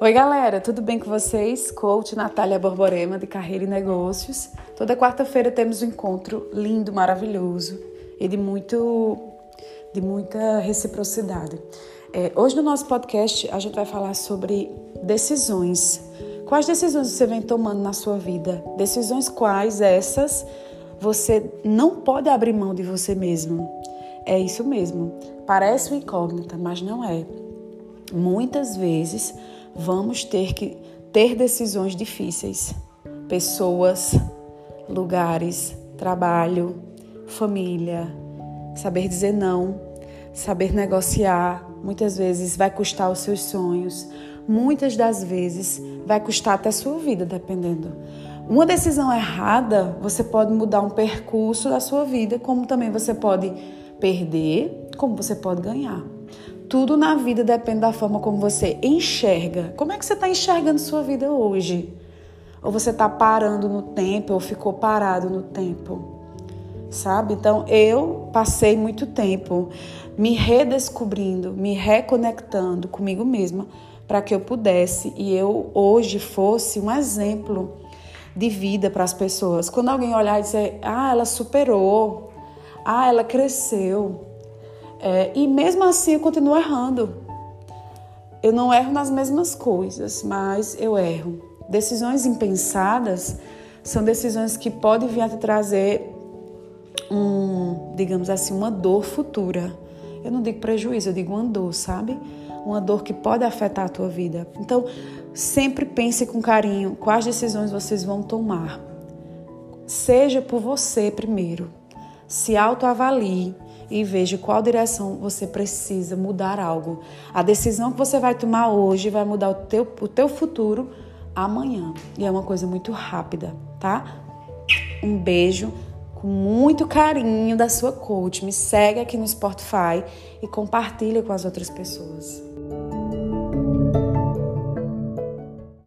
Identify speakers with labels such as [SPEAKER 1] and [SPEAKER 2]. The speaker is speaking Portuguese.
[SPEAKER 1] Oi, galera, tudo bem com vocês? Coach Natália Borborema, de Carreira e Negócios. Toda quarta-feira temos um encontro lindo, maravilhoso e de, muito, de muita reciprocidade. É, hoje no nosso podcast a gente vai falar sobre decisões. Quais decisões você vem tomando na sua vida? Decisões quais essas você não pode abrir mão de você mesmo. É isso mesmo. Parece uma incógnita, mas não é. Muitas vezes vamos ter que ter decisões difíceis. Pessoas, lugares, trabalho, família, saber dizer não, saber negociar, muitas vezes vai custar os seus sonhos, muitas das vezes vai custar até a sua vida, dependendo. Uma decisão errada, você pode mudar um percurso da sua vida, como também você pode perder, como você pode ganhar. Tudo na vida depende da forma como você enxerga. Como é que você está enxergando sua vida hoje? Ou você está parando no tempo, ou ficou parado no tempo? Sabe? Então eu passei muito tempo me redescobrindo, me reconectando comigo mesma para que eu pudesse e eu hoje fosse um exemplo de vida para as pessoas. Quando alguém olhar e dizer, ah, ela superou, ah, ela cresceu, é, e mesmo assim eu continuo errando. Eu não erro nas mesmas coisas, mas eu erro. Decisões impensadas são decisões que podem vir a te trazer um, digamos assim, uma dor futura. Eu não digo prejuízo, eu digo uma dor, sabe? Uma dor que pode afetar a tua vida. Então, sempre pense com carinho quais decisões vocês vão tomar. Seja por você primeiro. Se autoavalie e veja qual direção você precisa mudar algo. A decisão que você vai tomar hoje vai mudar o teu, o teu futuro amanhã. E é uma coisa muito rápida, tá? Um beijo com muito carinho da sua coach. Me segue aqui no Spotify e compartilha com as outras pessoas.